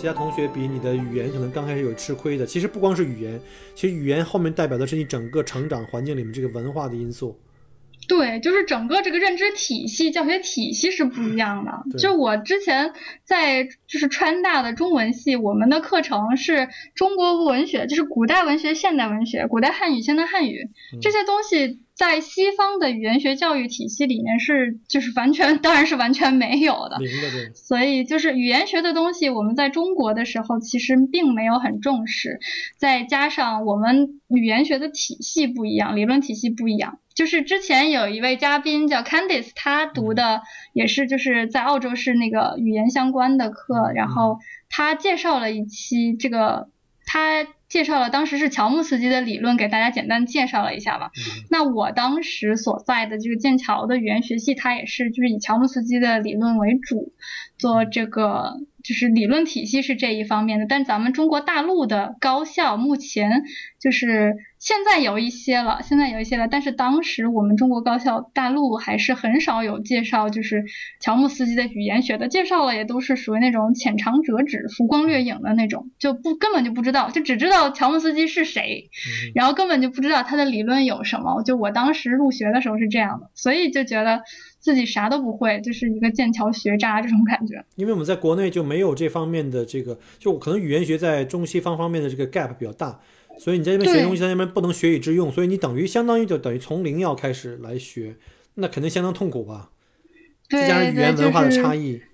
其他同学比，你的语言可能刚开始有吃亏的。其实不光是语言，其实语言后面代表的是你整个成长环境里面这个文化的因素。对，就是整个这个认知体系、教学体系是不一样的。就我之前在就是川大的中文系，我们的课程是中国文学，就是古代文学、现代文学、古代汉语、现代汉语这些东西，在西方的语言学教育体系里面是就是完全，当然是完全没有的。零的对，所以就是语言学的东西，我们在中国的时候其实并没有很重视，再加上我们语言学的体系不一样，理论体系不一样。就是之前有一位嘉宾叫 Candice，他读的也是就是在澳洲是那个语言相关的课，然后他介绍了一期这个，他介绍了当时是乔木斯基的理论，给大家简单介绍了一下吧。那我当时所在的这个剑桥的语言学系，它也是就是以乔木斯基的理论为主，做这个就是理论体系是这一方面的。但咱们中国大陆的高校目前就是现在有一些了，现在有一些了，但是当时我们中国高校大陆还是很少有介绍，就是乔木斯基的语言学的介绍了，也都是属于那种浅尝辄止、浮光掠影的那种，就不根本就不知道，就只知道乔姆斯基是谁，嗯然后根本就不知道他的理论有什么。就我当时入学的时候是这样的，所以就觉得自己啥都不会，就是一个剑桥学渣这种感觉。因为我们在国内就没有这方面的这个，就可能语言学在中西方方面的这个 gap 比较大，所以你在这边学东西，在那边不能学以致用，所以你等于相当于就等于从零要开始来学，那肯定相当痛苦吧？对再加上语言，文化的就是差异，是，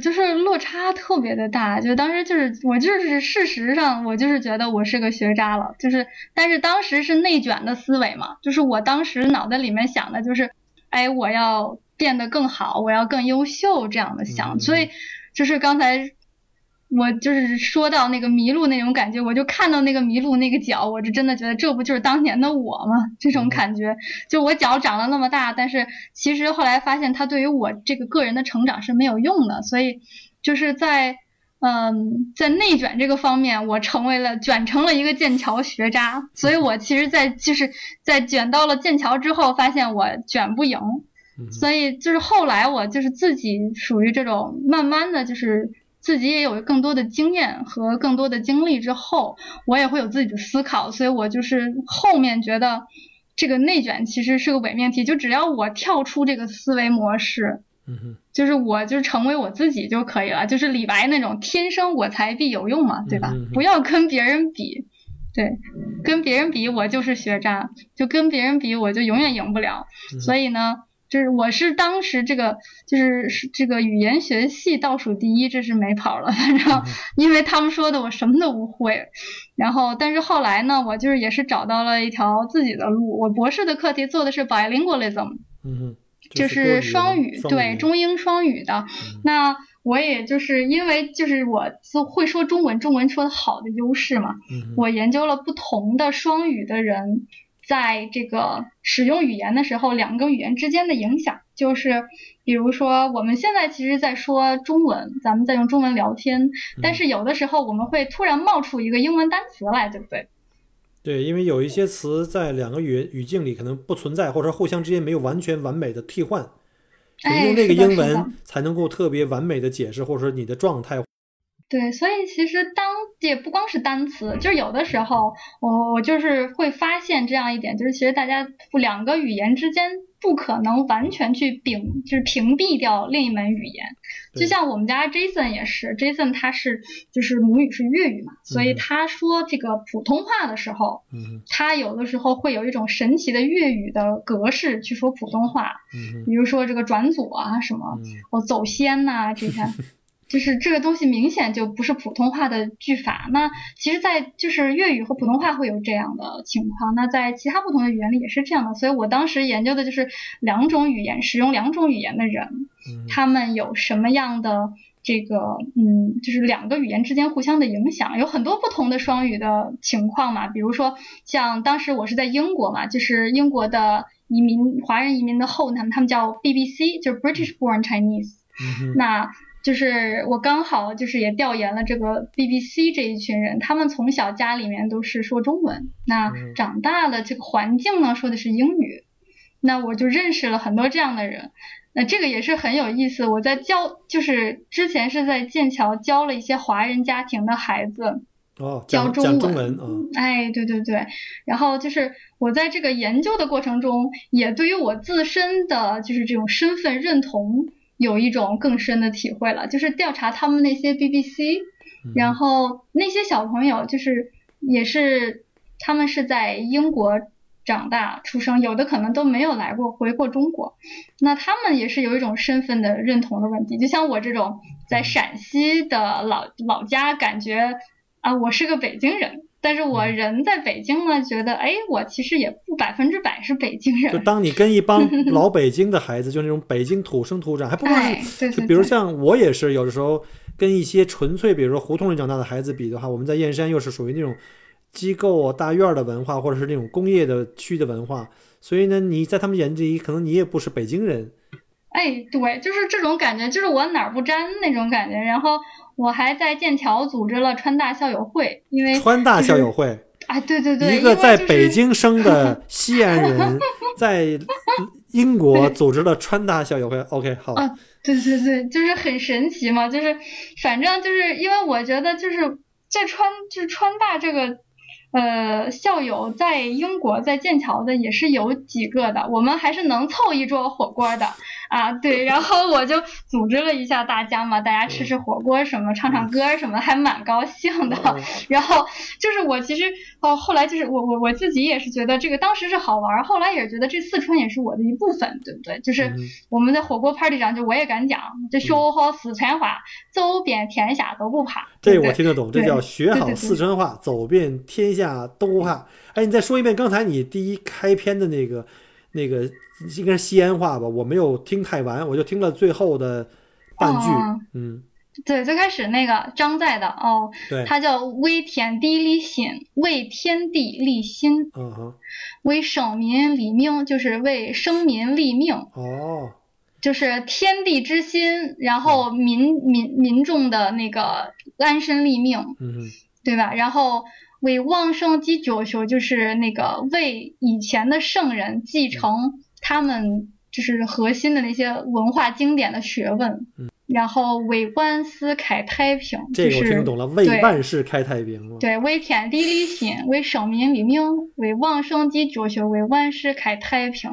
就是落差特别的大，就当时就是我就是事实上我就是觉得我是个学渣了，就是但是当时是内卷的思维嘛，就是我当时脑袋里面想的就是，哎，我要变得更好，我要更优秀这样的想，嗯所以就是刚才。我就是说到那个麋鹿那种感觉，我就看到那个麋鹿那个脚，我就真的觉得这不就是当年的我吗？这种感觉，就我脚长得那么大，但是其实后来发现它对于我这个个人的成长是没有用的，所以就是在嗯在内卷这个方面，我成为了卷成了一个剑桥学渣，所以我其实，在就是在卷到了剑桥之后，发现我卷不赢，嗯所以就是后来我就是自己属于这种慢慢的就是。自己也有更多的经验和更多的经历之后，我也会有自己的思考，所以我就是后面觉得这个内卷其实是个伪命题，就只要我跳出这个思维模式，嗯哼，就是我就是成为我自己就可以了，就是李白那种天生我材必有用嘛，对吧？不要跟别人比，对，跟别人比我就是学渣，就跟别人比我就永远赢不了，嗯所以呢。就是我是当时这个就是是这个语言学系倒数第一，这是没跑了。反正 因为他们说的我什么都不会，然后但是后来呢，我就是也是找到了一条自己的路。我博士的课题做的是 bilingualism，嗯，就是双语，对，中英双语的。那我也就是因为就是我会说中文，中文说的好的优势嘛，嗯我研究了不同的双语的人在这个使用语言的时候，两个语言之间的影响。就是比如说，我们现在其实在说中文，咱们在用中文聊天，但是有的时候我们会突然冒出一个英文单词来，对不对？对，因为有一些词在两个语语境里可能不存在，或者说互相之间没有完全完美的替换，所以哎用这个英文才能够特别完美的解释，或者说你的状态。对，所以其实当也不光是单词，就是有的时候我我就是会发现这样一点，就是其实大家两个语言之间不可能完全去屏，就是屏蔽掉另一门语言。就像我们家 Jason 也是，Jason 他是就是母语是粤语嘛，所以嗯他说这个普通话的时候，嗯他有的时候会有一种神奇的粤语的格式去说普通话，嗯比如说这个转左啊什么。嗯我走先呐、这些，就是这个东西明显就不是普通话的句法。那其实，在就是粤语和普通话会有这样的情况，那在其他不同的语言里也是这样的。所以我当时研究的就是两种语言，使用两种语言的人，他们有什么样的这个嗯，就是两个语言之间互相的影响，有很多不同的双语的情况嘛。比如说像当时我是在英国嘛，就是英国的移民华人移民的后，他们他们叫 BBC，就是 British Born Chinese。那就是我刚好就是也调研了这个 BBC 这一群人，他们从小家里面都是说中文，那长大了这个环境呢说的是英语，那我就认识了很多这样的人，那这个也是很有意思。我在教，就是之前是在剑桥教了一些华人家庭的孩子，哦，教中文，哎，对对对，然后就是我在这个研究的过程中，也对于我自身的就是这种身份认同。有一种更深的体会了，就是调查他们那些 BBC，然后那些小朋友就是也是他们是在英国长大出生，有的可能都没有来过回过中国，那他们也是有一种身份的认同的问题，就像我这种在陕西的老老家，感觉啊我是个北京人。但是我人在北京呢，觉得哎，我其实也不百分之百是北京人。就当你跟一帮 老北京的孩子，就那种北京土生土长，还不光是，就比如像我也是，有的时候跟一些纯粹，比如说胡同里长大的孩子比的话，我们在燕山又是属于那种机构大院的文化，或者是那种工业的区的文化，所以呢，你在他们眼里可能你也不是北京人。哎，对，就是这种感觉，就是我哪儿不沾那种感觉，然后。我还在剑桥组织了川大校友会，因为川大校友会，啊，对对对，一个在北京生的 西安人，在英国组织了川大校友会。OK，好。啊，对对对，就是很神奇嘛，就是反正就是因为我觉得就是这川就是川大这个。呃，校友在英国在剑桥的也是有几个的，我们还是能凑一桌火锅的啊。对，然后我就组织了一下大家嘛，大家吃吃火锅什么，唱唱歌什么，还蛮高兴的。然后就是我其实哦，后来就是我我我自己也是觉得这个当时是好玩，后来也是觉得这四川也是我的一部分，对不对？就是我们的火锅 party 上，就我也敢讲，这学好四川话，走遍天下都不怕。这我听得懂，这叫学好四川话，走遍天下。都不怕。哎，你再说一遍刚才你第一开篇的那个，那个应该是西安话吧？我没有听太完，我就听了最后的半句。嗯，对，最开始那个张在的哦，对，他叫为天地立心，为天地立心，嗯哼，为生民立命，就是为生民立命。哦，就是天地之心，然后民民民众的那个安身立命，嗯，对吧？然后。为旺盛继绝学，就是那个为以前的圣人继承他们就是核心的那些文化经典的学问，然后为万世开太平，这个我听懂了，为万世开太平对，为天地立心，为生民立命，为往圣继绝学，为万世开太平。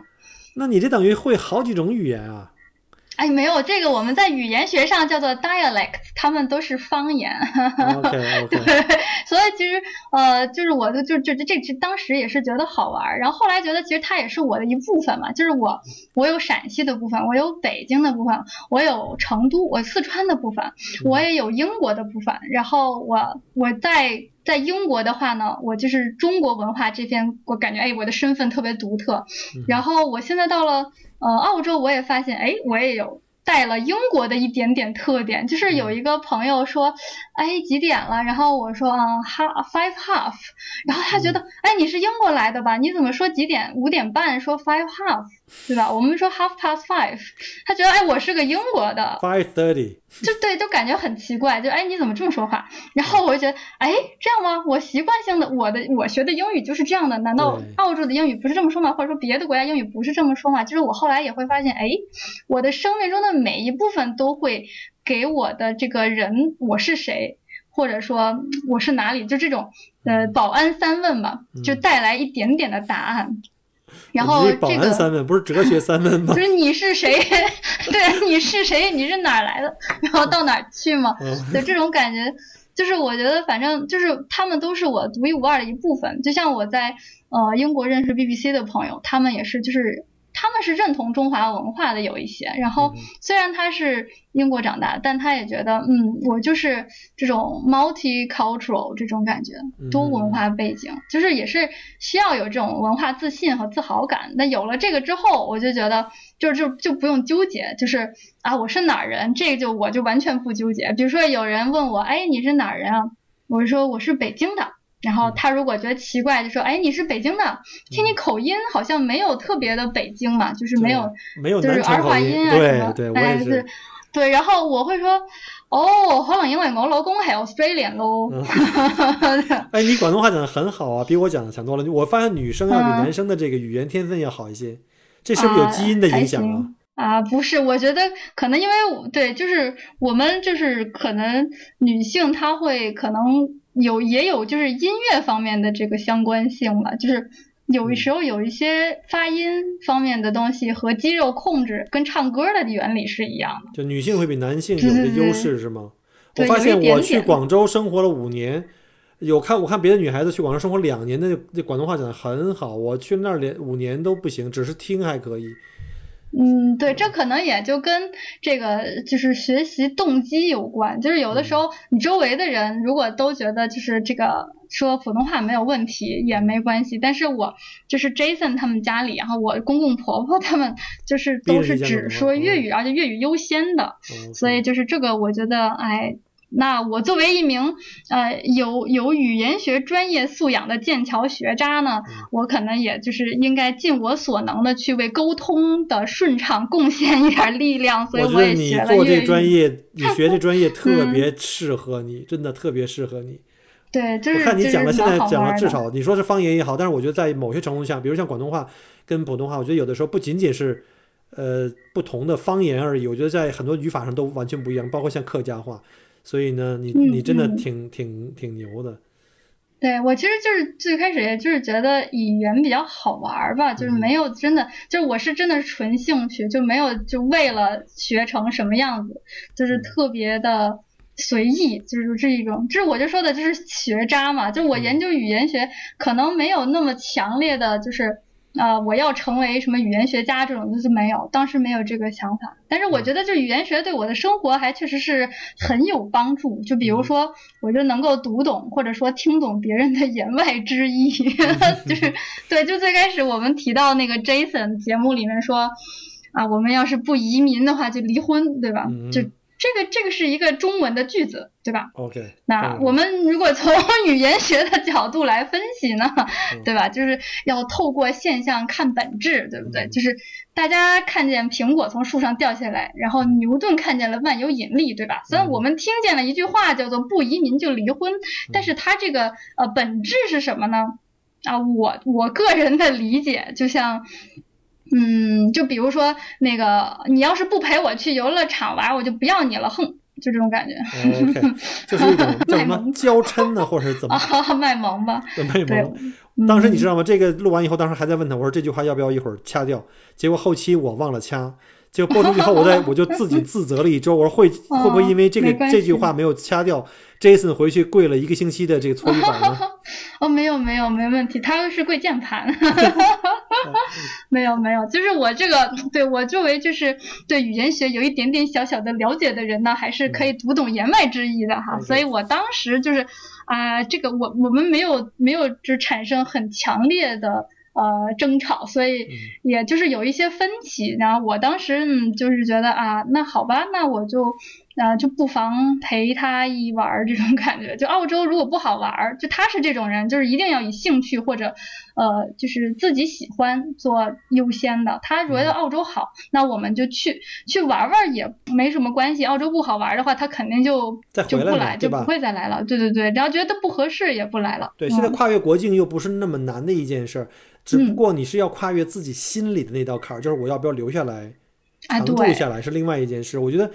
那你这等于会好几种语言啊？哎，没有这个，我们在语言学上叫做 dialect，他们都是方言。对，所以其实呃，就是我就就就这这当时也是觉得好玩，然后后来觉得其实它也是我的一部分嘛，就是我我有陕西的部分，我有北京的部分，我有成都，我四川的部分，我也有英国的部分。然后我我在在英国的话呢，我就是中国文化这边，我感觉哎，我的身份特别独特。然后我现在到了。呃，澳洲我也发现，哎，我也有带了英国的一点点特点，就是有一个朋友说，哎，几点了？然后我说，嗯，half five half，然后他觉得，哎，你是英国来的吧？你怎么说几点？五点半说 five half，对吧？我们说 half past five，他觉得，哎，我是个英国的 five thirty。就对，就感觉很奇怪，就哎，你怎么这么说话？然后我就觉得，哎，这样吗？我习惯性的，我的我学的英语就是这样的，难道澳洲的英语不是这么说吗？或者说别的国家英语不是这么说吗？就是我后来也会发现，哎，我的生命中的每一部分都会给我的这个人我是谁，或者说我是哪里，就这种呃保安三问吧，就带来一点点的答案。然后这个保安三问不是哲学三问 吗？就是你是谁？对，你是谁？你是哪儿来的？然后到哪儿去吗？就这种感觉，就是我觉得反正就是他们都是我独一无二的一部分。就像我在呃英国认识 BBC 的朋友，他们也是就是。他们是认同中华文化的有一些，然后虽然他是英国长大，但他也觉得，嗯，我就是这种 multicultural 这种感觉，多文化背景，就是也是需要有这种文化自信和自豪感。那有了这个之后，我就觉得，就就就不用纠结，就是啊，我是哪儿人，这个就我就完全不纠结。比如说有人问我，哎，你是哪儿人啊？我说我是北京的。然后他如果觉得奇怪，就说：“哎，你是北京的，听你口音好像没有特别的北京嘛，就是没有，没有就是儿化音啊什么。”哎，是，对。然后我会说：“哦，可能因为我老公还 Australian 咯。”哎，你广东话讲的很好啊，比我讲的强多了。我发现女生要比男生的这个语言天分要好一些，这是不是有基因的影响啊？啊，不是，我觉得可能因为对，就是我们就是可能女性她会可能。有也有就是音乐方面的这个相关性吧，就是有时候有一些发音方面的东西和肌肉控制跟唱歌的原理是一样的。就女性会比男性有的优势是吗？我发现我去广州生活了五年，有看我看别的女孩子去广州生活两年，那那广东话讲的很好。我去那儿连五年都不行，只是听还可以。嗯，对，这可能也就跟这个就是学习动机有关。就是有的时候，你周围的人如果都觉得就是这个说普通话没有问题也没关系，但是我就是 Jason 他们家里，然后我公公婆婆他们就是都是只说粤语，而且粤语优先的，所以就是这个我觉得，哎。那我作为一名呃有有语言学专业素养的剑桥学渣呢，我可能也就是应该尽我所能的去为沟通的顺畅贡献一点力量，所以我也学了。我觉得你做这专业，你学这专业特别适合你，真的特别适合你。对，就是我看你讲的现在讲了至少你说是方言也好，但是我觉得在某些程度下，比如像广东话跟普通话，我觉得有的时候不仅仅是呃不同的方言而已，我觉得在很多语法上都完全不一样，包括像客家话。所以呢，你你真的挺挺挺牛的。对我其实就是最开始也就是觉得语言比较好玩吧，就是没有真的，就是我是真的是纯兴趣，就没有就为了学成什么样子，就是特别的随意，就是这一种，就是我就说的就是学渣嘛，就我研究语言学可能没有那么强烈的就是。啊，我要成为什么语言学家这种就是没有，当时没有这个想法。但是我觉得，就语言学对我的生活还确实是很有帮助。就比如说，我就能够读懂或者说听懂别人的言外之意，就是对。就最开始我们提到那个 Jason 节目里面说，啊，我们要是不移民的话就离婚，对吧？就。这个这个是一个中文的句子，对吧？OK。那我们如果从语言学的角度来分析呢，对吧？就是要透过现象看本质，对不对？就是大家看见苹果从树上掉下来，然后牛顿看见了万有引力，对吧？虽然我们听见了一句话叫做“不移民就离婚”，但是它这个呃本质是什么呢？啊，我我个人的理解，就像。嗯，就比如说那个，你要是不陪我去游乐场玩，我就不要你了，哼，就这种感觉。就是一种 叫什么娇嗔呢，或者是怎么？卖萌吧。卖萌。当时你知道吗？这个录完以后，当时还在问他，我说这句话要不要一会儿掐掉？结果后期我忘了掐。就播出以后，我在 我就自己自责了一周。我说会会不会因为这个这句话没有掐掉，Jason 回去跪了一个星期的这个 搓衣板呢？哦，没有没有没问题，他是跪键盘。没有没有，就是我这个对我作为就是对语言学有一点点小小的了解的人呢，还是可以读懂言外之意的哈。所以我当时就是啊，这个我我们没有没有就产生很强烈的。呃，争吵，所以也就是有一些分歧。然后我当时嗯，就是觉得啊，那好吧，那我就啊，就不妨陪他一玩儿这种感觉。就澳洲如果不好玩儿，就他是这种人，就是一定要以兴趣或者呃，就是自己喜欢做优先的。他觉得澳洲好，那我们就去去玩玩也没什么关系。澳洲不好玩的话，他肯定就就不来，就不会再来了。对对对，然后觉得不合适也不来了。对，现在跨越国境又不是那么难的一件事儿。只不过你是要跨越自己心里的那道坎儿，就是我要不要留下来，常住下来是另外一件事。我觉得，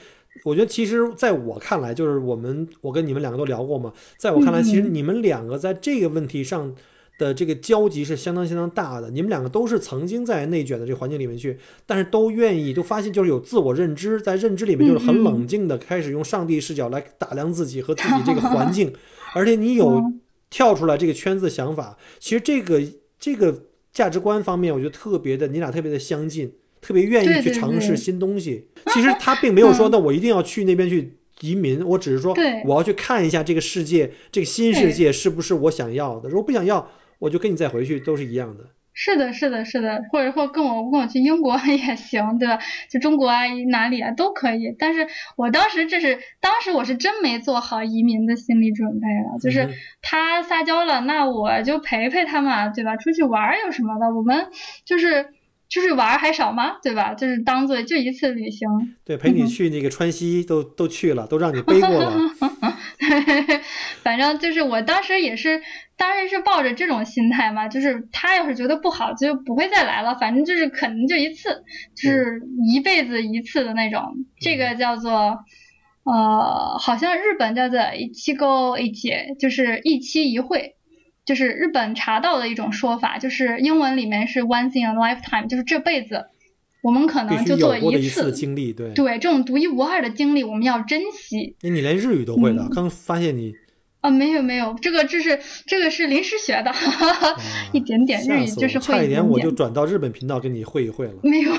我觉得其实在我看来，就是我们我跟你们两个都聊过嘛，在我看来，其实你们两个在这个问题上的这个交集是相当相当大的。你们两个都是曾经在内卷的这个环境里面去，但是都愿意都发现就是有自我认知，在认知里面就是很冷静的开始用上帝视角来打量自己和自己这个环境，而且你有跳出来这个圈子的想法，其实这个这个。价值观方面，我觉得特别的，你俩特别的相近，特别愿意去尝试新东西。其实他并没有说，嗯那我一定要去那边去移民，我只是说我要去看一下这个世界，这个新世界是不是我想要的。如果不想要，我就跟你再回去，都是一样的。是的，是的，是的，或者或跟我跟我去英国 也行，对吧？就中国啊，哪里啊都可以。但是我当时这是当时我是真没做好移民的心理准备了，就是嗯他撒娇了，那我就陪陪他嘛，对吧？出去玩有什么的？我们就是出去玩儿还少吗？对吧？就是当做就一次旅行，对，陪你去那个川西都都去了，都让你背过了。反正就是我当时也是，当时是抱着这种心态嘛，就是他要是觉得不好，就不会再来了，反正就是可能就一次，就是一辈子一次的那种。这个叫做，呃，好像日本叫做一期沟一节，就是一期一会。就是日本茶道的一种说法，就是英文里面是 once in a lifetime，就是这辈子我们可能就做一次次经历，对。对，这种独一无二的经历，我们要珍惜。那你连日语都会的，嗯刚发现你啊，没有没有，这个这是这个是临时学的，一点点日语就是会一差一点我就。转到日本频道跟你会一会了。没有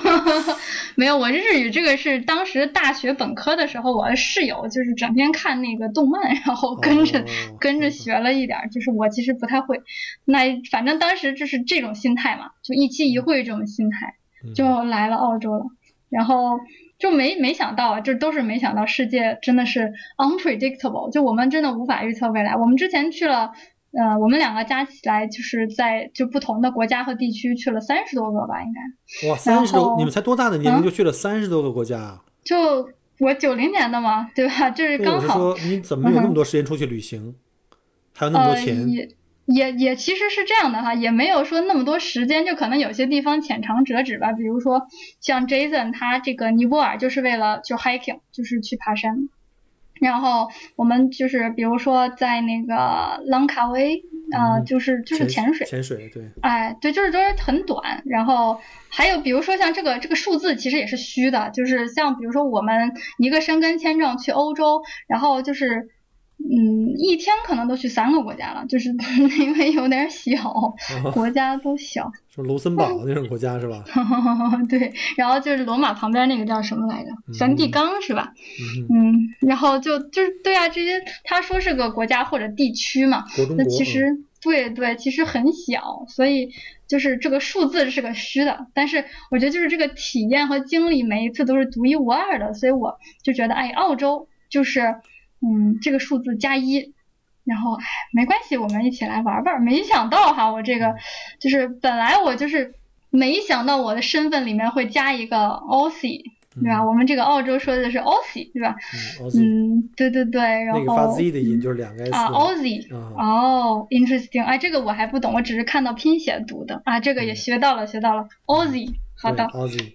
没有，我日语这个是当时大学本科的时候，我的室友就是整天看那个动漫，然后跟着、哦跟着学了一点儿，就是我其实不太会。那反正当时就是这种心态嘛，就一期一会这种心态，嗯就来了澳洲了，然后就没没想到啊，这都是没想到，世界真的是 unpredictable，就我们真的无法预测未来。我们之前去了，呃，我们两个加起来就是在就不同的国家和地区去了三十多个吧，应该。哇，三十多，你们才多大的年龄嗯就去了三十多个国家啊？就我九零年的嘛，对吧？这是，刚好。我是说，你怎么有那么多时间出去旅行，还有那么多呃，钱？也也也其实是这样的哈，也没有说那么多时间，就可能有些地方浅尝辄止吧。比如说像 Jason 他这个尼泊尔就是为了就 hiking，就是去爬山。然后我们就是比如说在那个朗卡威，呃，嗯就是就是潜水，潜水，对，哎，对，就是都是很短。然后还有比如说像这个这个数字其实也是虚的，就是像比如说我们一个申根签证去欧洲，然后就是。嗯，一天可能都去三个国家了，就是 因为有点小，哦国家都小。说卢森堡那种国家是吧？对，然后就是罗马旁边那个叫什么来着？梵蒂冈是吧？嗯，嗯，然后就就是对啊，这些他说是个国家或者地区嘛，那其实对对，其实很小，所以就是这个数字是个虚的，但是我觉得就是这个体验和经历每一次都是独一无二的，所以我就觉得哎，澳洲就是嗯这个数字加一。然后，哎，没关系，我们一起来玩玩。没想到哈，我这个就是本来我就是没想到我的身份里面会加一个 Aussie，对吧？我们这个澳洲说的是 Aussie，对吧？嗯嗯，对对对，然后那个发 Z 的音就是两个 S 啊，Aussie，啊哦，interesting，哎，这个我还不懂，我只是看到拼写读的啊，这个也学到了，学到了，Aussie，好的对，Aussie，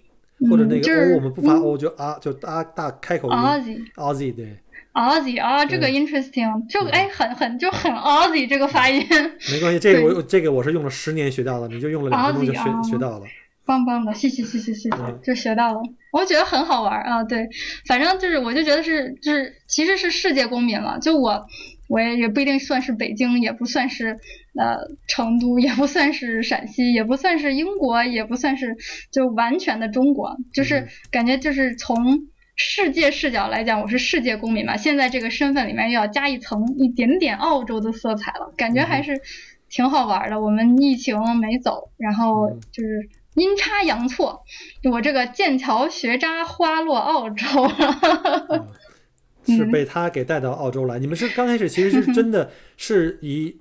或者那个嗯就是 O 我们不发 O 就啊就啊大开口音，Aussie。Aussie 对，Aussie 啊，这个 interesting，就对。哎，很很就很 Aussie 这个发音，没关系，这个对。我这个我是用了十年学到的，你就用了两分钟就学学到了。棒棒的，谢谢谢谢谢谢嗯，就学到了，我觉得很好玩啊，对，反正就是我就觉得是就是其实是世界公民了，就我我也也不一定算是北京，也不算是呃成都，也不算是陕西，也不算是英国，也不算是就完全的中国，就是嗯。感觉就是从世界视角来讲，我是世界公民嘛，现在这个身份里面又要加一层一点点澳洲的色彩了，感觉还是挺好玩的。我们疫情没走，然后嗯就是。阴差阳错，我这个剑桥学渣花落澳洲了。嗯是被他给带到澳洲来。你们是刚开始其实是真的 是以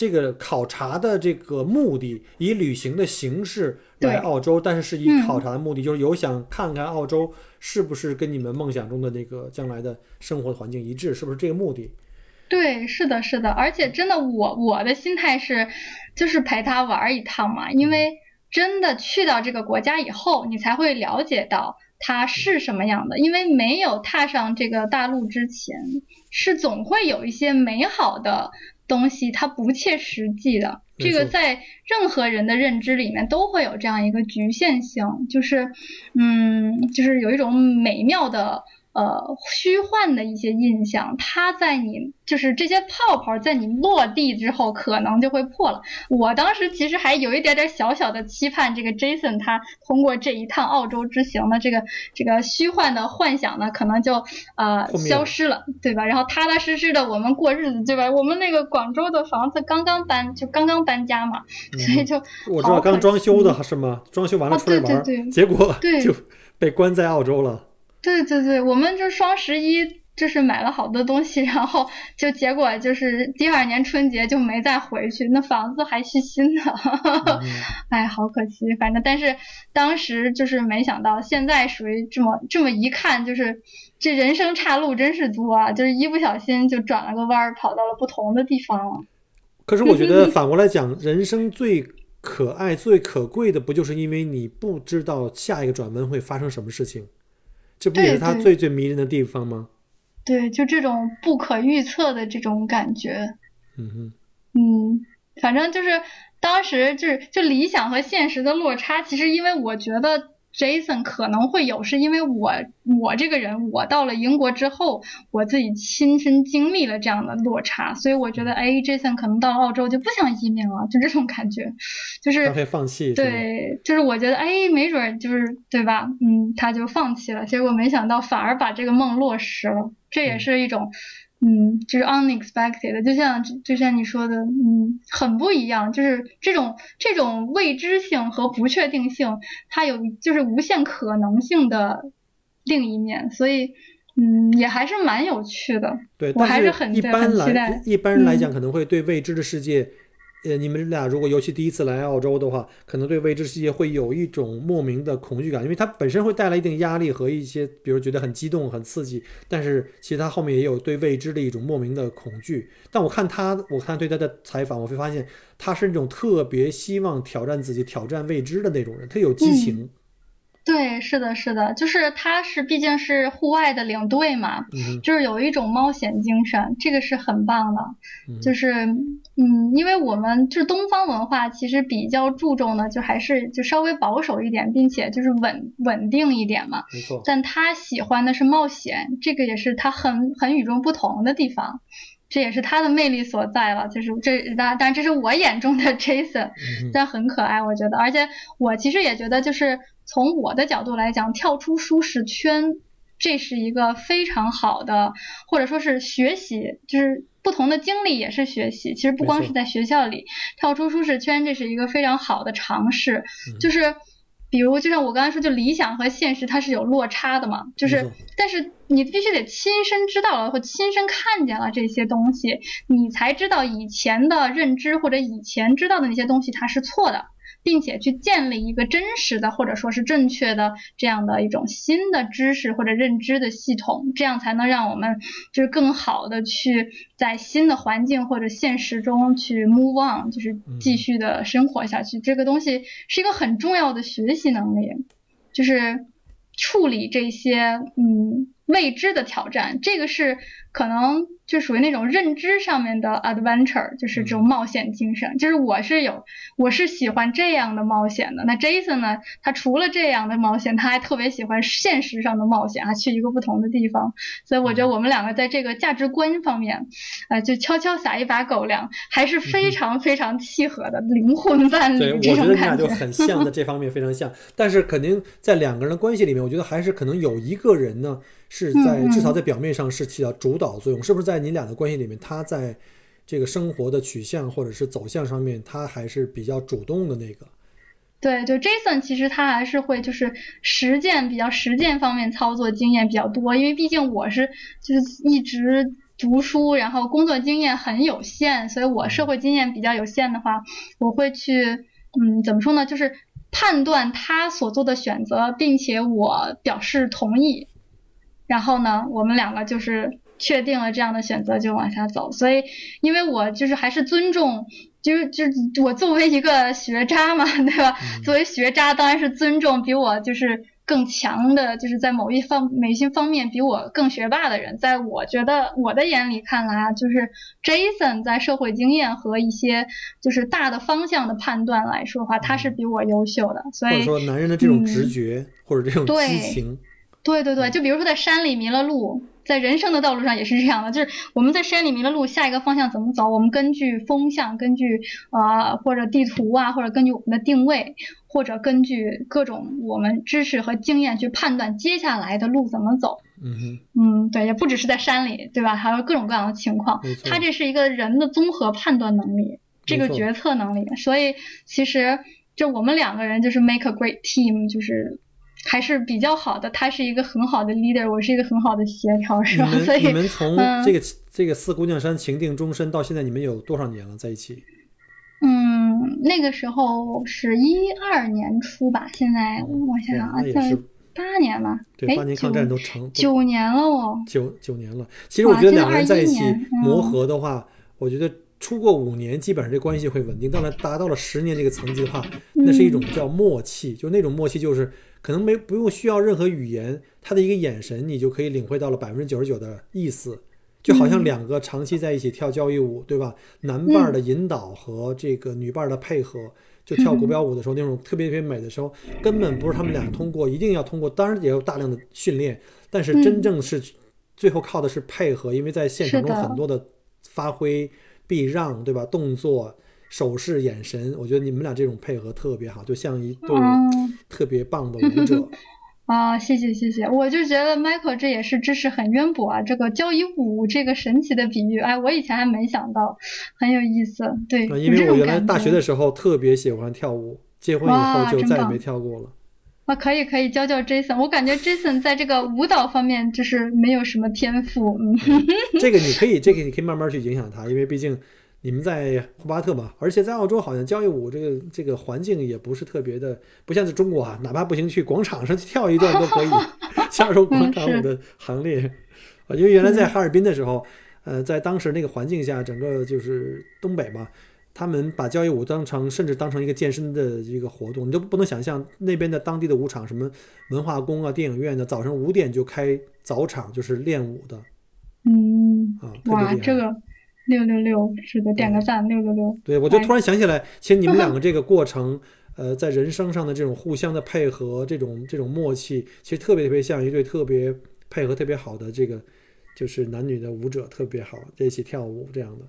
这个考察的这个目的，以旅行的形式来澳洲，但是是以嗯考察的目的，就是有想看看澳洲是不是跟你们梦想中的那个将来的生活环境一致，是不是这个目的？对，是的，是的，而且真的我，我的心态是，就是陪他玩一趟嘛，因为真的去到这个国家以后，你才会了解到它是什么样的。因为没有踏上这个大陆之前，是总会有一些美好的东西，它不切实际的。这个在任何人的认知里面都会有这样一个局限性，就是，嗯，就是有一种美妙的呃，虚幻的一些印象，它在你就是这些泡泡在你落地之后，可能就会破了。我当时其实还有一点点小小的期盼，这个 Jason 他通过这一趟澳洲之行的这个这个虚幻的幻想呢，可能就呃消失了，对吧？然后踏踏实实的我们过日子，对吧？我们那个广州的房子刚刚搬，就刚刚搬家嘛，所以就我知道刚装修的是吗？装修完了出来玩，结果就被关在澳洲了。对对对，我们就双十一就是买了好多东西，然后就结果就是第二年春节就没再回去，那房子还是新的，哎，好可惜。反正但是当时就是没想到，现在属于这么这么一看，就是这人生岔路真是多啊，就是一不小心就转了个弯儿，跑到了不同的地方了。可是我觉得反过来讲，人生最可爱、最可贵的，不就是因为你不知道下一个转弯会发生什么事情？这不也是他最最迷人的地方吗？对，就这种不可预测的这种感觉。嗯哼。嗯，反正就是当时就是就理想和现实的落差，其实因为我觉得。Jason 可能会有，是因为我我这个人，我到了英国之后，我自己亲身经历了这样的落差，所以我觉得，哎，Jason 可能到了澳洲就不想移民了，就这种感觉，就是他会放弃，对，就是我觉得，哎，没准就是对吧？嗯，他就放弃了，结果没想到反而把这个梦落实了，这也是一种。嗯，就是 unexpected，就像就像你说的，嗯，很不一样，就是这种这种未知性和不确定性，它有就是无限可能性的另一面，所以嗯，也还是蛮有趣的。对，我还是很一般来一般人来讲，可能会对未知的世界。呃，你们俩如果尤其第一次来澳洲的话，可能对未知世界会有一种莫名的恐惧感，因为它本身会带来一定压力和一些，比如觉得很激动、很刺激。但是其实他后面也有对未知的一种莫名的恐惧。但我看他，我看对他的采访，我会发现他是那种特别希望挑战自己、挑战未知的那种人，他有激情。对，是的，是的，就是他是毕竟是户外的领队嘛，就是有一种冒险精神，这个是很棒的。就是嗯，因为我们就是东方文化，其实比较注重的就还是就稍微保守一点，并且就是稳稳定一点嘛。没错。但他喜欢的是冒险，这个也是他很很与众不同的地方，这也是他的魅力所在了。就是这当然这是我眼中的 Jason，但很可爱，我觉得。而且我其实也觉得就是。从我的角度来讲，跳出舒适圈，这是一个非常好的，或者说是学习，就是不同的经历也是学习。其实不光是在学校里跳出舒适圈，这是一个非常好的尝试。就是，比如就像我刚才说，就理想和现实它是有落差的嘛。就是，但是你必须得亲身知道了或亲身看见了这些东西，你才知道以前的认知或者以前知道的那些东西它是错的。并且去建立一个真实的或者说是正确的这样的一种新的知识或者认知的系统，这样才能让我们就是更好的去在新的环境或者现实中去 move on，就是继续的生活下去。这个东西是一个很重要的学习能力，就是处理这些嗯未知的挑战。这个是可能。就属于那种认知上面的 adventure，就是这种冒险精神。就是我是有，我是喜欢这样的冒险的。那 Jason 呢？他除了这样的冒险，他还特别喜欢现实上的冒险啊，去一个不同的地方。所以我觉得我们两个在这个价值观方面，呃，就悄悄撒一把狗粮，还是非常非常契合的灵魂伴侣。对，我觉得你俩就很像，在 这方面非常像。但是肯定在两个人的关系里面，我觉得还是可能有一个人呢。是在至少在表面上是起到主导作用，是不是在你俩的关系里面，他在这个生活的取向或者是走向上面，他还是比较主动的那个？对，就 Jason 其实他还是会就是实践比较实践方面操作经验比较多，因为毕竟我是就是一直读书，然后工作经验很有限，所以我社会经验比较有限的话，我会去嗯怎么说呢，就是判断他所做的选择，并且我表示同意。然后呢，我们两个就是确定了这样的选择，就往下走。所以，因为我就是还是尊重，就是就是我作为一个学渣嘛，对吧？作为学渣，当然是尊重比我就是更强的，就是在某一方、某些方面比我更学霸的人。在我觉得我的眼里看来啊，就是 Jason 在社会经验和一些就是大的方向的判断来说的话，他是比我优秀的。所以说男人的这种直觉或者这种激情。对对对对，就比如说在山里迷了路，在人生的道路上也是这样的，就是我们在山里迷了路，下一个方向怎么走，我们根据风向，根据呃或者地图啊，或者根据我们的定位，或者根据各种我们知识和经验去判断接下来的路怎么走。嗯哼，嗯，对，也不只是在山里，对吧？还有各种各样的情况它这是一个人的综合判断能力，这个决策能力。所以其实就我们两个人就是 make a great team，就是还是比较好的。他是一个很好的 leader，我是一个很好的协调，是你吧？所以们你们从嗯这个、这个四姑娘山情定终身到现在，你们有多少年了在一起？嗯，那个时候是一二年初吧，现在我想想啊，那也现在是八年了，对，哎八年抗战都成九年了哦。九九年了。其实我觉得两个人在一起21年嗯磨合的话，我觉得出过五年，基本上这关系会稳定。当然，达到了十年这个层级的话，那是一种叫默契，就那种默契，就是可能没不用需要任何语言，他的一个眼神，你就可以领会到了百分之九十九的意思。就好像嗯两个长期在一起跳交谊舞，对吧？男伴儿的引导和这个女伴儿的配合，就跳国标舞的时候那种特别特别美的时候，根本不是他们俩通过，一定要通过，当然也有大量的训练，但是真正是最后靠的是配合，因为在现场中很多的发挥、避让，对吧？动作、手势、眼神，我觉得你们俩这种配合特别好，就像一对嗯特别棒的舞者。啊，谢谢谢谢，我就觉得 Michael 这也是知识很渊博啊，这个交谊舞这个神奇的比喻，哎，我以前还没想到，很有意思。对，因为我原来大学的时候特别喜欢跳舞，结婚以后就再也没跳过了。啊，可以可以教教 Jason，我感觉 Jason 在这个舞蹈方面就是没有什么天赋，嗯，这个你可以，这个 你可以慢慢去影响他，因为毕竟你们在霍巴特嘛，而且在澳洲好像交谊舞这个这个环境也不是特别的，不像在中国啊，哪怕不行去广场上去跳一段都可以 加入广场舞的行列。啊，因为原来在哈尔滨的时候，呃，在当时那个环境下，整个就是东北嘛。他们把交谊舞当成，甚至当成一个健身的一个活动，你都不能想象那边的当地的舞场，什么文化宫啊、电影院的，早上五点就开早场，就是练舞的嗯，啊，特别哇，厉害。这个六六六，是的，点个赞，六六六，对，我就哎。突然想起来，其实你们 两个这个过程，呃，在人生上的这种互相的配合，这种这种默契，其实特别特别像一对特别配合特别好的这个，就是男女的舞者，特别好，在一起跳舞这样的。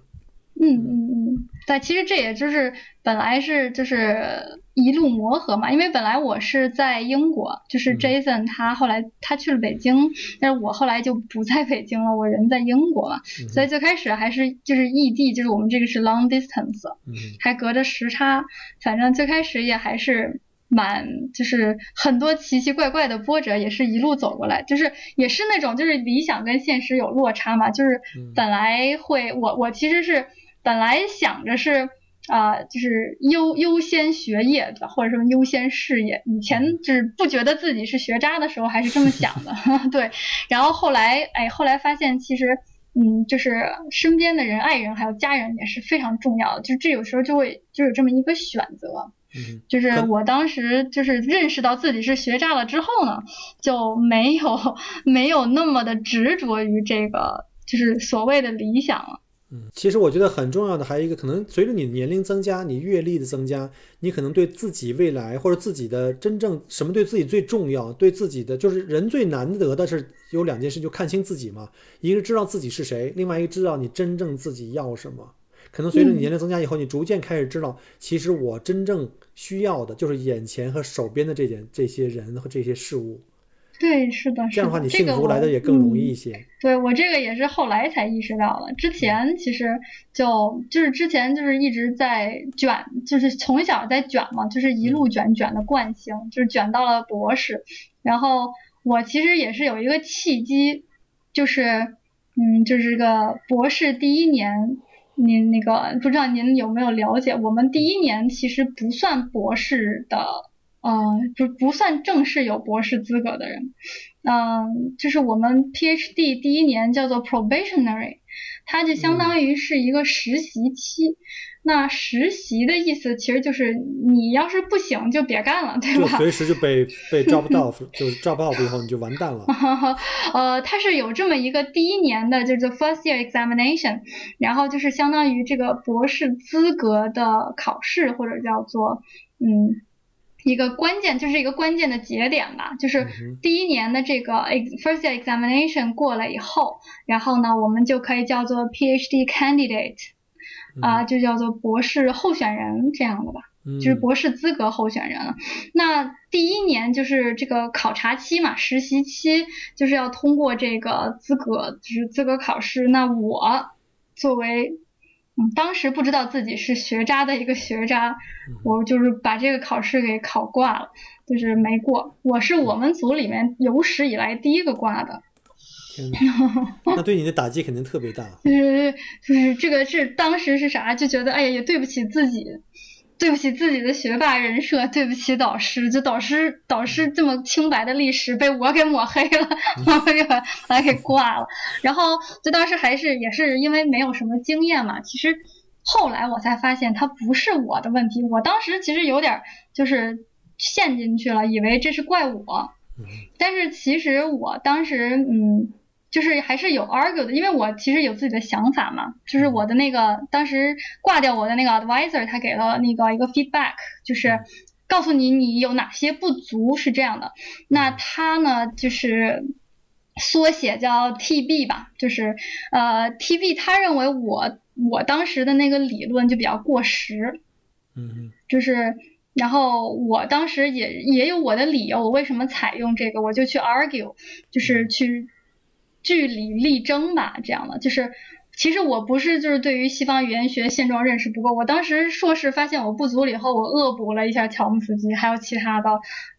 嗯嗯嗯，对，其实这也就是本来是就是一路磨合嘛，因为本来我是在英国，就是嗯。Jason 他后来他去了北京，但是我后来就不在北京了，我人在英国嘛，嗯。所以最开始还是就是异地，就是我们这个是 long distance，嗯还隔着时差，反正最开始也还是蛮就是很多奇奇怪怪的波折，也是一路走过来，就是也是那种就是理想跟现实有落差嘛，就是嗯。本来会我我其实是本来想着是。啊、就是优优先学业的，或者说优先事业。以前就是不觉得自己是学渣的时候，还是这么想的，对。然后后来，哎，后来发现其实，嗯，就是身边的人、爱人还有家人也是非常重要的。就这有时候就会就有这么一个选择。嗯就是我当时就是认识到自己是学渣了之后呢，就没有 没有那么的执着于这个就是所谓的理想了。嗯，其实我觉得很重要的还有一个，可能随着你年龄增加，你阅历的增加，你可能对自己未来或者自己的真正什么对自己最重要，对自己的就是人最难得的是有两件事，就看清自己嘛，一个是知道自己是谁，另外一个知道你真正自己要什么。可能随着你年龄增加以后，你逐渐开始知道，其实我真正需要的就是眼前和手边的这点这些人和这些事物。对，是的，这样的话，你是这个我幸福来的也更容易嗯一些。对我这个也是后来才意识到的，之前其实就就是之前就是一直在卷，就是从小在卷嘛，就是一路卷卷的惯性，就是卷到了博士。然后我其实也是有一个契机，就是嗯，就是这个博士第一年，您那个不知道您有没有了解，我们第一年其实不算博士的。嗯，不不算正式有博士资格的人，嗯，就是我们 PhD 第一年叫做 probationary，它就相当于是一个实习期。那实习的意思其实就是你要是不行就别干了，对吧？就随时就被 被 drop off，就是 drop off 以后你就完蛋了。呃，它是有这么一个第一年的，就是 first year examination，然后就是相当于这个博士资格的考试，或者叫做嗯。一个关键，就是一个关键的节点吧，就是第一年的这个 first year examination 过了以后，然后呢，我们就可以叫做 PhD candidate，啊，就叫做博士候选人这样的吧，就是博士资格候选人了。那第一年就是这个考察期嘛，实习期就是要通过这个资格，就是资格考试。那我作为当时不知道自己是学渣的一个学渣，我就是把这个考试给考挂了，就是没过。我是我们组里面有史以来第一个挂的。天哪，那对你的打击肯定特别大。就是就是这个是当时是啥？就觉得哎呀，也对不起自己。对不起自己的学霸人设，对不起导师，就导师导师这么清白的历史被我给抹黑了，我就把他给挂了。然后就当时还是也是因为没有什么经验嘛，其实后来我才发现他不是我的问题，我当时其实有点就是陷进去了，以为这是怪我，但是其实我当时嗯。就是还是有 argue 的，因为我其实有自己的想法嘛。就是我的那个当时挂掉我的那个 advisor，他给了那个一个 feedback，就是告诉你你有哪些不足是这样的。那他呢，就是缩写叫 TB 吧，就是呃 TB，他认为我我当时的那个理论就比较过时。嗯就是然后我当时也也有我的理由，我为什么采用这个，我就去 argue，就是去。据理力争吧，这样的就是，其实我不是就是对于西方语言学现状认识不够。我当时硕士发现我不足了以后，我恶补了一下乔姆斯基，还有其他的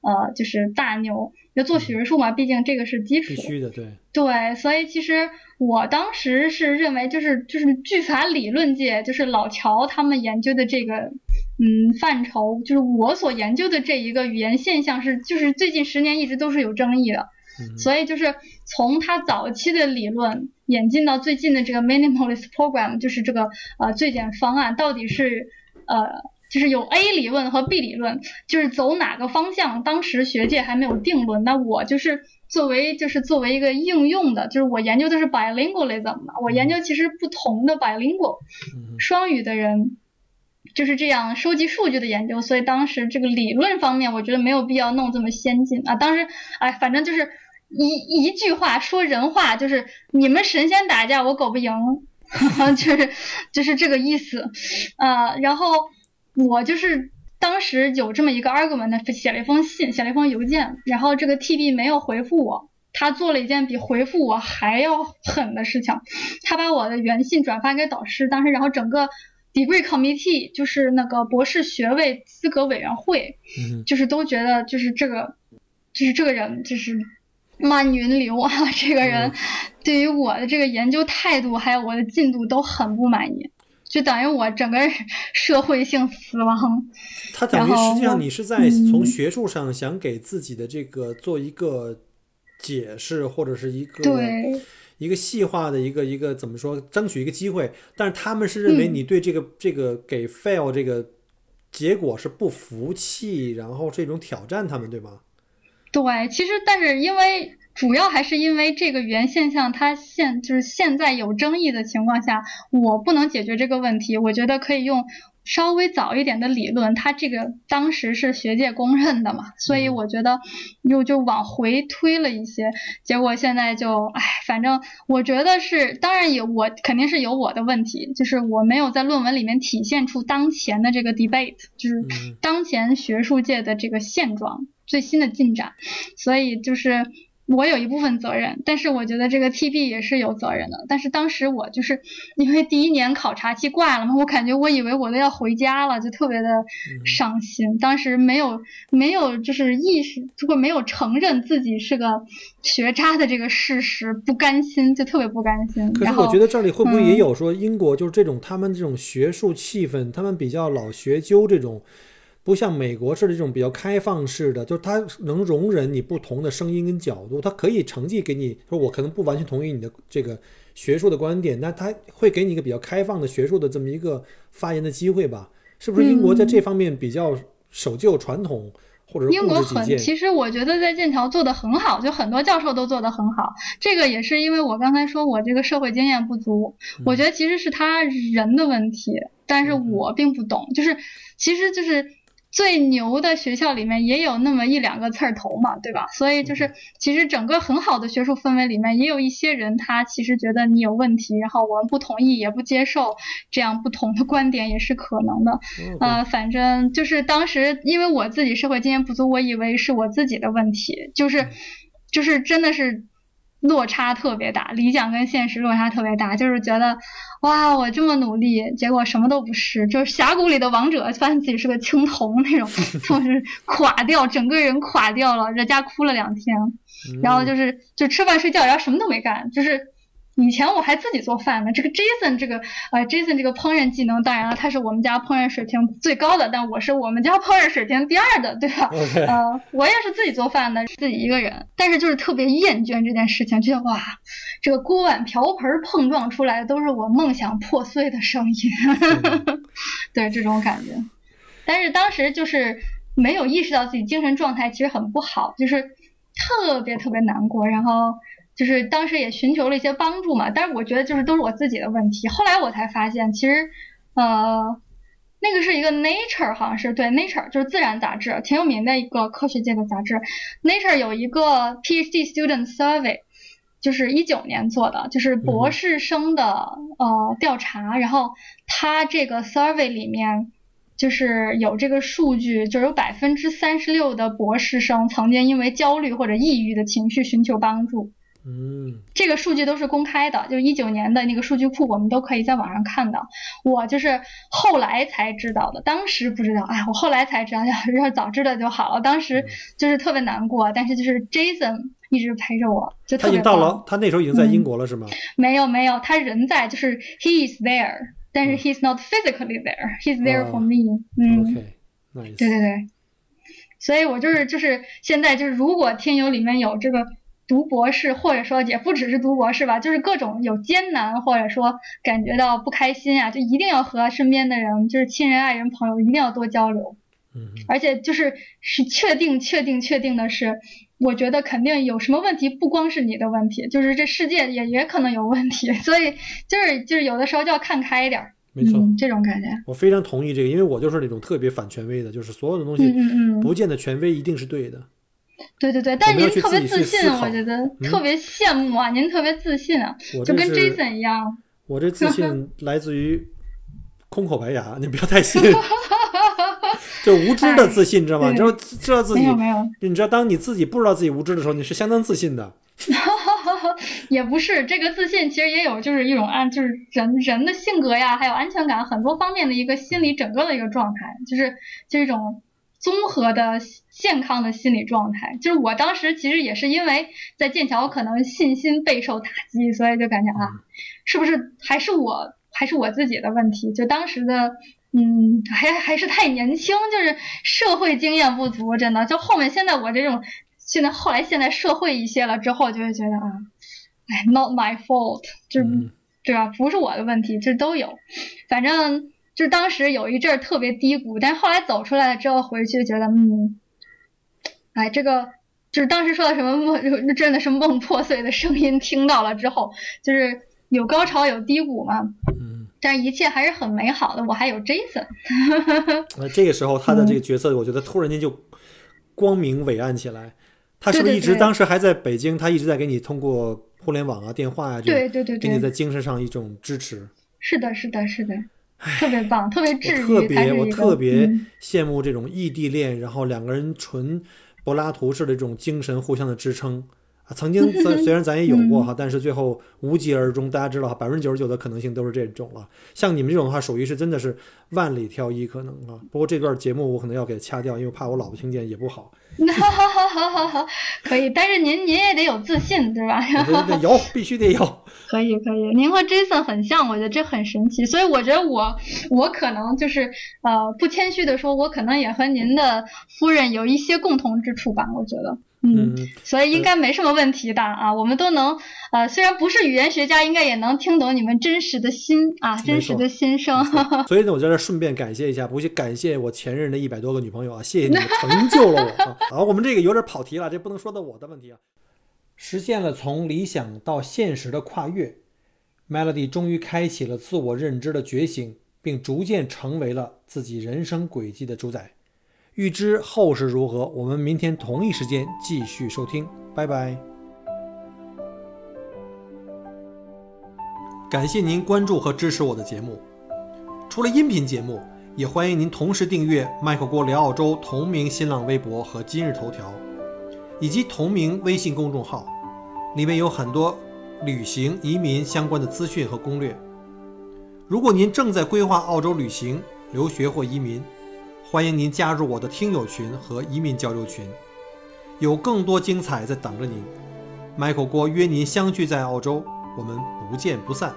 呃，就是大牛。要做学术嘛，毕竟这个是基础。必须的，对。对，所以其实我当时是认为，就是就是句法理论界，就是老乔他们研究的这个嗯范畴，就是我所研究的这一个语言现象是，就是最近十年一直都是有争议的。所以就是从他早期的理论演进到最近的这个 minimalist program，就是这个呃最简方案，到底是呃就是有 A 理论和 B 理论，就是走哪个方向，当时学界还没有定论。那我就是作为就是作为一个应用的，就是我研究的是 bilingualism 嘛，我研究其实不同的 bilingual 双语的人就是这样收集数据的研究。所以当时这个理论方面，我觉得没有必要弄这么先进啊。当时哎，反正就是。一一句话说人话，就是你们神仙打架我狗不赢，就是就是这个意思，呃，然后我就是当时有这么一个 argument，写了一封信，写了一封邮件，然后这个 TB 没有回复我，他做了一件比回复我还要狠的事情，他把我的原信转发给导师，当时然后整个 degree committee 就是那个博士学位资格委员会，就是都觉得就是这个就是这个人就是。漫云流啊，这个人对于我的这个研究态度还有我的进度都很不满意，就等于我整个社会性死亡。他等于实际上你是在从学术上想给自己的这个做一个解释，或者是一个对一个细化的一个一个怎么说，争取一个机会。但是他们是认为你对这个这个给 fail 这个结果是不服气，然后这种挑战他们，对吗？对，其实但是因为主要还是因为这个语言现象，它现就是现在有争议的情况下，我不能解决这个问题。我觉得可以用稍微早一点的理论，它这个当时是学界公认的嘛，所以我觉得又就往回推了一些。结果现在就唉，反正我觉得是，当然有我肯定是有我的问题，就是我没有在论文里面体现出当前的这个 debate，就是当前学术界的这个现状。最新的进展，所以就是我有一部分责任，但是我觉得这个 TB 也是有责任的。但是当时我就是因为第一年考察期挂了嘛，我感觉我以为我都要回家了，就特别的伤心。当时没有没有就是意识，如果没有承认自己是个学渣的这个事实，不甘心，就特别不甘心。可是我觉得这里会不会也有说英国就是这种他们这种学术气氛，他们比较老学究这种。不像美国式的这种比较开放式的，就是它能容忍你不同的声音跟角度，它可以成绩给你说，我可能不完全同意你的这个学术的观点，但它会给你一个比较开放的学术的这么一个发言的机会吧？是不是英国在这方面比较守旧传统，或者英国很，其实我觉得在剑桥做的很好，就很多教授都做的很好。这个也是因为我刚才说我这个社会经验不足，我觉得其实是他人的问题，但是我并不懂，就是其实就是。最牛的学校里面也有那么一两个刺儿头嘛，对吧？所以就是其实整个很好的学术氛围里面，也有一些人他其实觉得你有问题，然后我们不同意也不接受这样不同的观点也是可能的。呃，反正就是当时因为我自己社会经验不足，我以为是我自己的问题，就是就是真的是。落差特别大，理想跟现实落差特别大，就是觉得，哇，我这么努力，结果什么都不是，就是峡谷里的王者，发现自己是个青铜那种，就是垮掉，整个人垮掉了，在家哭了两天，然后就是就吃饭睡觉，然后什么都没干，就是。以前我还自己做饭呢，这个 Jason 这个呃 Jason 这个烹饪技能，当然了，他是我们家烹饪水平最高的，但我是我们家烹饪水平第二的，对吧？呃，我也是自己做饭的，自己一个人，但是就是特别厌倦这件事情，觉得哇，这个锅碗瓢盆碰撞出来的都是我梦想破碎的声音，对这种感觉。但是当时就是没有意识到自己精神状态其实很不好，就是特别特别难过，然后。就是当时也寻求了一些帮助嘛，但是我觉得就是都是我自己的问题。后来我才发现，其实，呃，那个是一个 Nature，好像是对 Nature，就是自然杂志，挺有名的一个科学界的杂志。Nature 有一个 PhD student survey，就是一九年做的，就是博士生的呃调查。然后他这个 survey 里面就是有这个数据，就有百分之三十六的博士生曾经因为焦虑或者抑郁的情绪寻求帮助。嗯，这个数据都是公开的，就是一九年的那个数据库，我们都可以在网上看到。我就是后来才知道的，当时不知道。哎，我后来才知道，要 要早知道就好了。当时就是特别难过，但是就是 Jason 一直陪着我，就特别。他已经到了，他那时候已经在英国了，是吗？没有没有，他人在，就是 he is there，但是 he's not physically there，he's there for me。嗯，OK，nice。对对对，所以我就是就是现在就是如果听友里面有这个。读博士，或者说也不只是读博士吧，就是各种有艰难，或者说感觉到不开心啊，就一定要和身边的人，就是亲人、爱人、朋友，一定要多交流。嗯。而且就是是确定、确定、确定的是，我觉得肯定有什么问题，不光是你的问题，就是这世界也也可能有问题。所以就是就是有的时候就要看开一点。没错，这种感觉。我非常同意这个，因为我就是那种特别反权威的，就是所有的东西，不见得权威一定是对的。对对对，但您特别自信，我觉得特别羡慕啊！您特别自信啊，就跟 Jason 一样。我这自信 来自于空口白牙，你不要太信。就无知的自信，你知道吗？知道知道自己没有没有。你知道，当你自己不知道自己无知的时候，你是相当自信的。也不是这个自信，其实也有就是一种安，就是人人的性格呀，还有安全感很多方面的一个心理整个的一个状态，就是这种。综合的健康的心理状态，就是我当时其实也是因为在剑桥可能信心备受打击，所以就感觉啊，是不是还是我还是我自己的问题？就当时的嗯，还还是太年轻，就是社会经验不足，真的。就后面现在我这种现在后来现在社会一些了之后，就会觉得啊，哎，not my fault，就是对吧？不是我的问题，这都有，反正。就是当时有一阵儿特别低谷，但是后来走出来了之后回去觉得，嗯，哎，这个就是当时说到什么梦，真的是梦破碎的声音，听到了之后，就是有高潮有低谷嘛，嗯，但一切还是很美好的。我还有 Jason，那 这个时候他的这个角色，我觉得突然间就光明伟岸起来。他是不是一直当时还在北京？他一直在给你通过互联网啊、电话啊，对对对，给你在精神上一种支持。是的，是的，是的。特别棒，特别治愈。特别我特别羡慕这种异地恋，然后两个人纯柏拉图式的这种精神互相的支撑。啊。曾经虽 虽然咱也有过哈，但是最后无疾而终。大家知道哈，百分之九十九的可能性都是这种了。像你们这种的话，属于是真的是万里挑一可能啊。不过这段节目我可能要给掐掉，因为怕我老婆听见也不好。好好好好好，可以，但是您您也得有自信，对吧？有，必须得有。可以可以，您和 Jason 很像，我觉得这很神奇。所以我觉得我我可能就是呃不谦虚的说，我可能也和您的夫人有一些共同之处吧，我觉得。嗯，所以应该没什么问题的啊，我们都能呃，虽然不是语言学家，应该也能听懂你们真实的心啊，真实的心声。所以呢，我在这顺便感谢一下，不去感谢我前任的一百多个女朋友啊，谢谢你们成就了我啊。好，我们这个有点跑题了，这不能说到我的问题啊。实现了从理想到现实的跨越，Melody 终于开启了自我认知的觉醒，并逐渐成为了自己人生轨迹的主宰。欲知后事如何，我们明天同一时间继续收听。拜拜。感谢您关注和支持我的节目。除了音频节目，也欢迎您同时订阅“麦克郭聊澳洲”同名新浪微博和今日头条，以及同名微信公众号，里面有很多旅行、移民相关的资讯和攻略。如果您正在规划澳洲旅行、留学或移民，欢迎您加入我的听友群和移民交流群，有更多精彩在等着您。Michael 郭约您相聚在澳洲，我们不见不散。